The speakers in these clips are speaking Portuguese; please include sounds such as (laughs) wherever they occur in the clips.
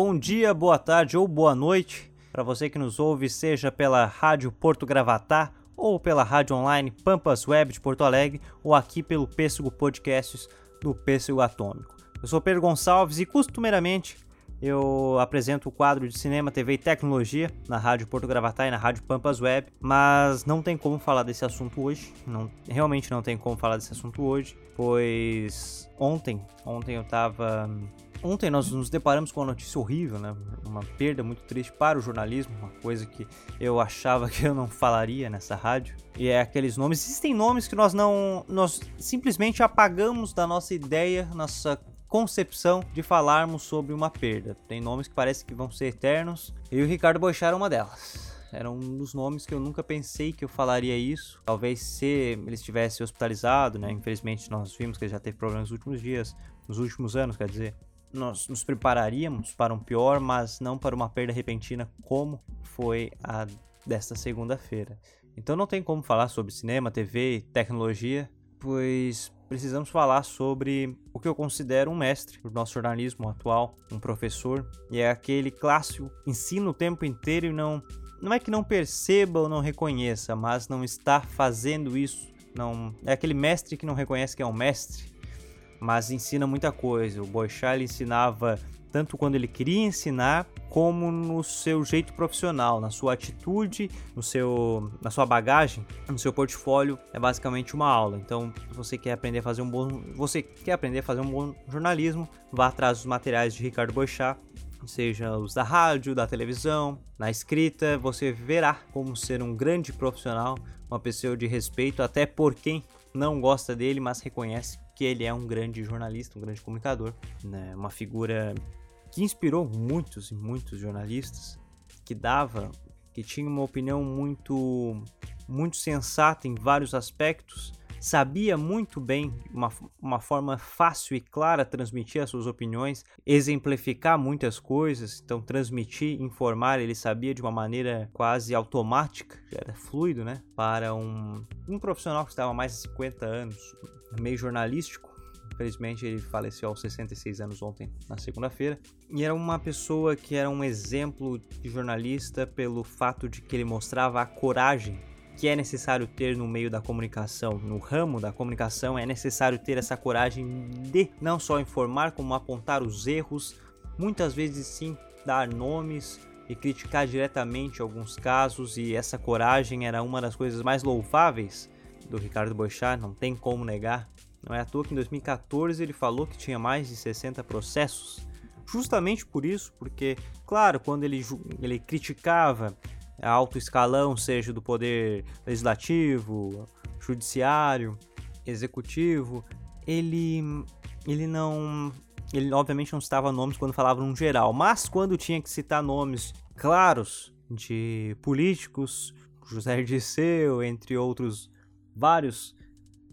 bom dia, boa tarde ou boa noite para você que nos ouve, seja pela Rádio Porto Gravatá ou pela rádio online Pampas Web de Porto Alegre ou aqui pelo Pêssego Podcasts do Pêssego Atômico. Eu sou Pedro Gonçalves e costumeiramente eu apresento o quadro de cinema, TV e tecnologia na Rádio Porto Gravatá e na Rádio Pampas Web, mas não tem como falar desse assunto hoje. Não, realmente não tem como falar desse assunto hoje, pois ontem, ontem eu tava Ontem nós nos deparamos com uma notícia horrível, né? Uma perda muito triste para o jornalismo, uma coisa que eu achava que eu não falaria nessa rádio. E é aqueles nomes, existem nomes que nós não nós simplesmente apagamos da nossa ideia, nossa concepção de falarmos sobre uma perda. Tem nomes que parecem que vão ser eternos, e o Ricardo Boixá era uma delas. Era um dos nomes que eu nunca pensei que eu falaria isso. Talvez se ele estivesse hospitalizado, né? Infelizmente nós vimos que ele já teve problemas nos últimos dias, nos últimos anos, quer dizer. Nós nos prepararíamos para um pior, mas não para uma perda repentina como foi a desta segunda-feira. Então não tem como falar sobre cinema, TV, tecnologia, pois precisamos falar sobre o que eu considero um mestre do nosso jornalismo atual, um professor, e é aquele clássico ensina o tempo inteiro e não não é que não perceba ou não reconheça, mas não está fazendo isso. Não é aquele mestre que não reconhece que é um mestre, mas ensina muita coisa. O Boixá ensinava tanto quando ele queria ensinar, como no seu jeito profissional, na sua atitude, no seu, na sua bagagem, no seu portfólio, é basicamente uma aula. Então, se você quer aprender a fazer um bom, você quer aprender a fazer um bom jornalismo, vá atrás dos materiais de Ricardo Boixá, seja os da rádio, da televisão, na escrita, você verá como ser um grande profissional, uma pessoa de respeito, até por quem não gosta dele, mas reconhece que ele é um grande jornalista, um grande comunicador, né? uma figura que inspirou muitos e muitos jornalistas, que dava, que tinha uma opinião muito, muito sensata em vários aspectos, sabia muito bem uma, uma forma fácil e clara transmitir as suas opiniões, exemplificar muitas coisas, então transmitir, informar, ele sabia de uma maneira quase automática, era fluido, né? Para um, um profissional que estava há mais de 50 anos, meio jornalístico, Infelizmente, ele faleceu aos 66 anos ontem, na segunda-feira. E era uma pessoa que era um exemplo de jornalista pelo fato de que ele mostrava a coragem que é necessário ter no meio da comunicação, no ramo da comunicação, é necessário ter essa coragem de não só informar, como apontar os erros, muitas vezes sim dar nomes e criticar diretamente alguns casos, e essa coragem era uma das coisas mais louváveis do Ricardo Boechat, não tem como negar. Não é à toa que em 2014 ele falou que tinha mais de 60 processos. Justamente por isso, porque, claro, quando ele, ele criticava alto escalão, seja do poder legislativo, judiciário, executivo, ele, ele não. Ele obviamente não citava nomes quando falava no geral, mas quando tinha que citar nomes claros de políticos, José (laughs) Dirceu, entre outros vários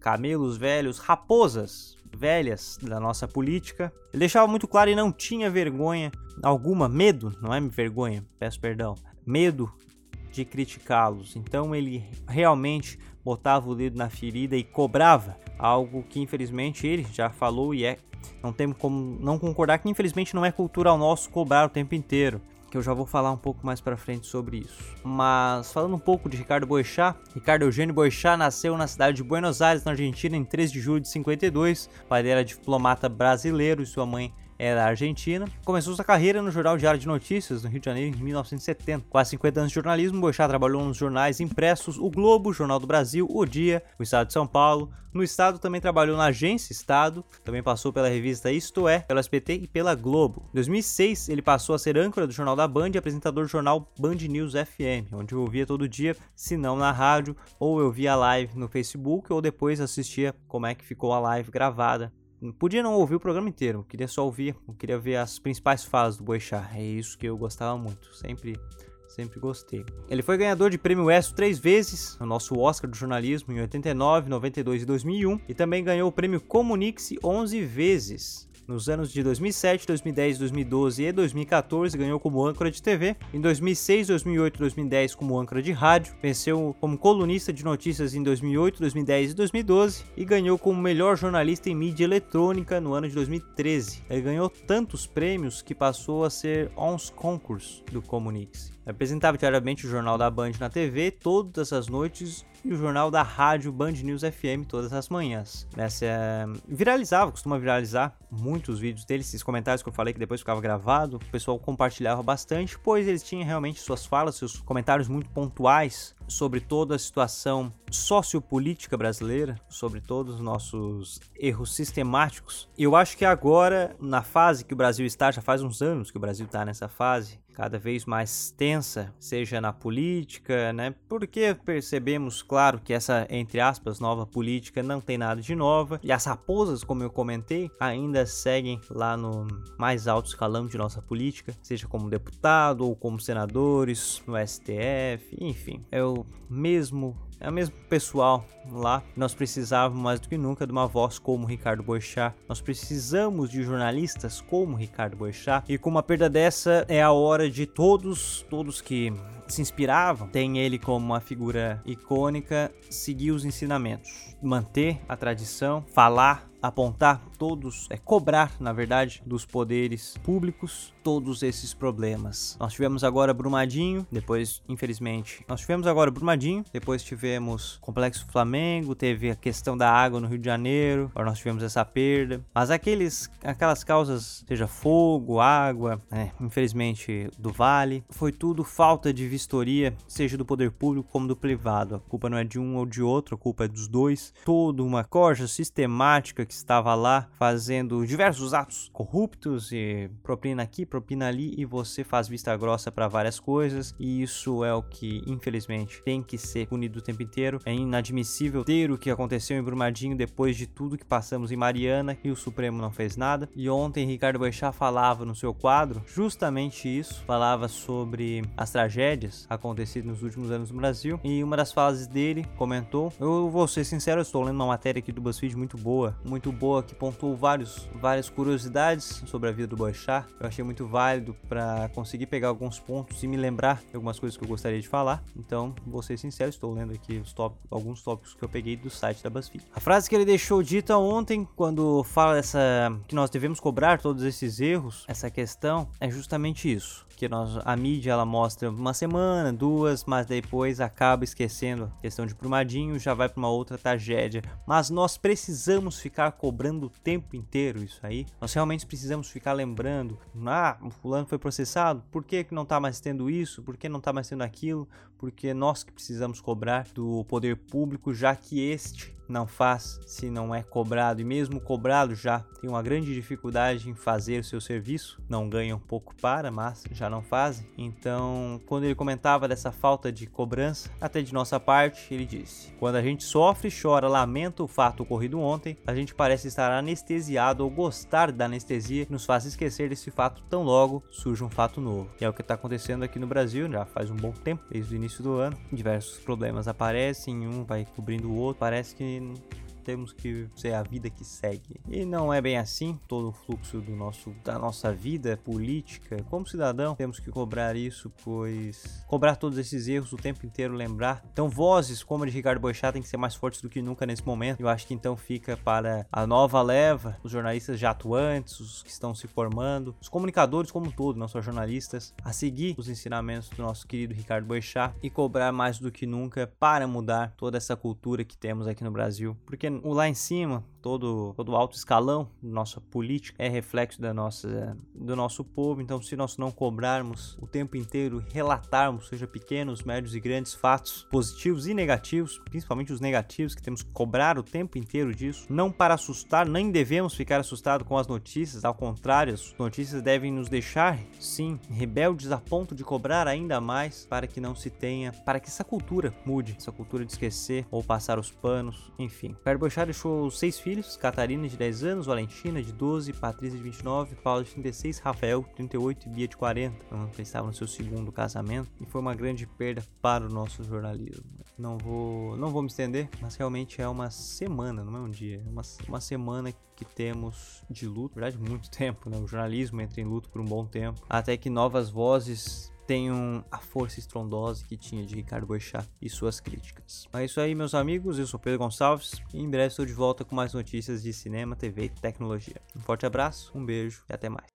camelos velhos, raposas velhas da nossa política. Ele deixava muito claro e não tinha vergonha alguma, medo, não é vergonha, peço perdão, medo de criticá-los. Então ele realmente botava o dedo na ferida e cobrava algo que infelizmente ele já falou e é não temos como não concordar que infelizmente não é cultural nosso cobrar o tempo inteiro que eu já vou falar um pouco mais para frente sobre isso. Mas falando um pouco de Ricardo Boechat, Ricardo Eugênio Boechat nasceu na cidade de Buenos Aires, na Argentina, em 3 de julho de 52. O pai dele era diplomata brasileiro e sua mãe era argentina. Começou sua carreira no Jornal Diário de Notícias, no Rio de Janeiro, em 1970. Quase 50 anos de jornalismo, Boixá trabalhou nos jornais impressos O Globo, Jornal do Brasil, O Dia, o Estado de São Paulo. No Estado também trabalhou na Agência Estado, também passou pela revista Isto É, pela SPT e pela Globo. Em 2006, ele passou a ser âncora do Jornal da Band e apresentador do jornal Band News FM, onde eu ouvia todo dia, se não na rádio, ou eu via live no Facebook, ou depois assistia como é que ficou a live gravada Podia não ouvir o programa inteiro, queria só ouvir, queria ver as principais falas do Boechat. É isso que eu gostava muito, sempre sempre gostei. Ele foi ganhador de prêmio ESSO três vezes, o nosso Oscar do jornalismo em 89, 92 e 2001, e também ganhou o prêmio Comunique-se 11 vezes. Nos anos de 2007, 2010, 2012 e 2014 ganhou como âncora de TV. Em 2006, 2008 e 2010 como âncora de rádio. Venceu como colunista de notícias em 2008, 2010 e 2012 e ganhou como melhor jornalista em mídia eletrônica no ano de 2013. Ele ganhou tantos prêmios que passou a ser Ons Concurs do Comunix. Apresentava diariamente o Jornal da Band na TV todas as noites e o jornal da rádio Band News FM todas as manhãs. Nessa viralizava, costuma viralizar muitos vídeos dele, esses comentários que eu falei que depois ficava gravado, o pessoal compartilhava bastante, pois eles tinham realmente suas falas, seus comentários muito pontuais sobre toda a situação sociopolítica brasileira, sobre todos os nossos erros sistemáticos. E eu acho que agora, na fase que o Brasil está, já faz uns anos que o Brasil está nessa fase, cada vez mais tensa, seja na política, né? Porque percebemos, claro, que essa, entre aspas, nova política não tem nada de nova. E as raposas, como eu comentei, ainda seguem lá no mais alto escalão de nossa política, seja como deputado ou como senadores, no STF, enfim. É o mesmo é o mesmo pessoal lá. Nós precisávamos mais do que nunca de uma voz como Ricardo Boechat. Nós precisamos de jornalistas como Ricardo Boechat. E com uma perda dessa é a hora de todos, todos que se inspiravam, tem ele como uma figura icônica, seguir os ensinamentos, manter a tradição, falar apontar todos, é cobrar, na verdade, dos poderes públicos todos esses problemas. Nós tivemos agora Brumadinho, depois, infelizmente, nós tivemos agora Brumadinho, depois tivemos Complexo Flamengo, teve a questão da água no Rio de Janeiro, agora nós tivemos essa perda. Mas aqueles, aquelas causas, seja fogo, água, né, infelizmente do Vale, foi tudo falta de vistoria, seja do poder público como do privado. A culpa não é de um ou de outro, a culpa é dos dois. Toda uma corja sistemática que que estava lá fazendo diversos atos corruptos e propina aqui, propina ali e você faz vista grossa para várias coisas e isso é o que infelizmente tem que ser punido o tempo inteiro. É inadmissível ter o que aconteceu em Brumadinho depois de tudo que passamos em Mariana e o Supremo não fez nada. E ontem Ricardo Boechat falava no seu quadro justamente isso, falava sobre as tragédias acontecidas nos últimos anos no Brasil e uma das falas dele comentou: "Eu vou ser sincero, eu estou lendo uma matéria aqui do BuzzFeed muito boa, muito muito boa que pontuou vários, várias curiosidades sobre a vida do Boechat. Eu achei muito válido para conseguir pegar alguns pontos e me lembrar de algumas coisas que eu gostaria de falar. Então, vou ser sincero, estou lendo aqui alguns tópicos que eu peguei do site da BuzzFeed. A frase que ele deixou dita ontem, quando fala dessa que nós devemos cobrar todos esses erros, essa questão é justamente isso que nós, a mídia ela mostra uma semana, duas, mas depois acaba esquecendo a questão de Brumadinho, já vai para uma outra tragédia. Mas nós precisamos ficar cobrando o tempo inteiro isso aí. Nós realmente precisamos ficar lembrando, ah, o fulano foi processado, por que, que não está mais tendo isso? Por que não está mais tendo aquilo? Porque nós que precisamos cobrar do poder público, já que este não faz se não é cobrado e mesmo cobrado já tem uma grande dificuldade em fazer o seu serviço, não ganha um pouco para, mas já não fazem. Então, quando ele comentava dessa falta de cobrança, até de nossa parte, ele disse: "Quando a gente sofre, chora, lamenta o fato ocorrido ontem, a gente parece estar anestesiado ou gostar da anestesia nos faz esquecer desse fato tão logo surge um fato novo". E é o que está acontecendo aqui no Brasil já faz um bom tempo, desde o início do ano. Diversos problemas aparecem, um vai cobrindo o outro, parece que Amin. Temos que ser a vida que segue. E não é bem assim, todo o fluxo do nosso, da nossa vida política. Como cidadão, temos que cobrar isso, pois cobrar todos esses erros o tempo inteiro, lembrar. Então, vozes como a de Ricardo Boechat tem que ser mais fortes do que nunca nesse momento. Eu acho que então fica para a nova leva, os jornalistas já atuantes, os que estão se formando, os comunicadores como um todo, não só jornalistas, a seguir os ensinamentos do nosso querido Ricardo Boechat e cobrar mais do que nunca para mudar toda essa cultura que temos aqui no Brasil. Porque o lá em cima, todo, todo alto escalão nossa política é reflexo da nossa, do nosso povo. Então, se nós não cobrarmos o tempo inteiro, relatarmos, seja pequenos, médios e grandes fatos positivos e negativos, principalmente os negativos, que temos que cobrar o tempo inteiro disso, não para assustar, nem devemos ficar assustados com as notícias, ao contrário, as notícias devem nos deixar, sim, rebeldes a ponto de cobrar ainda mais para que não se tenha, para que essa cultura mude, essa cultura de esquecer ou passar os panos, enfim. Perbo Boechat deixou seis filhos, Catarina de 10 anos, Valentina de 12, Patrícia de 29, Paula de 36, Rafael de 38 e Bia de 40. Então, estava no seu segundo casamento e foi uma grande perda para o nosso jornalismo. Não vou, não vou me estender, mas realmente é uma semana, não é um dia, é uma, uma semana que temos de luto, na verdade muito (laughs) tempo, né? O jornalismo entra em luto por um bom tempo, até que novas vozes tenham a força estrondosa que tinha de Ricardo Boechat e suas críticas. É isso aí, meus amigos. Eu sou Pedro Gonçalves e em breve estou de volta com mais notícias de cinema, TV e tecnologia. Um forte abraço, um beijo e até mais.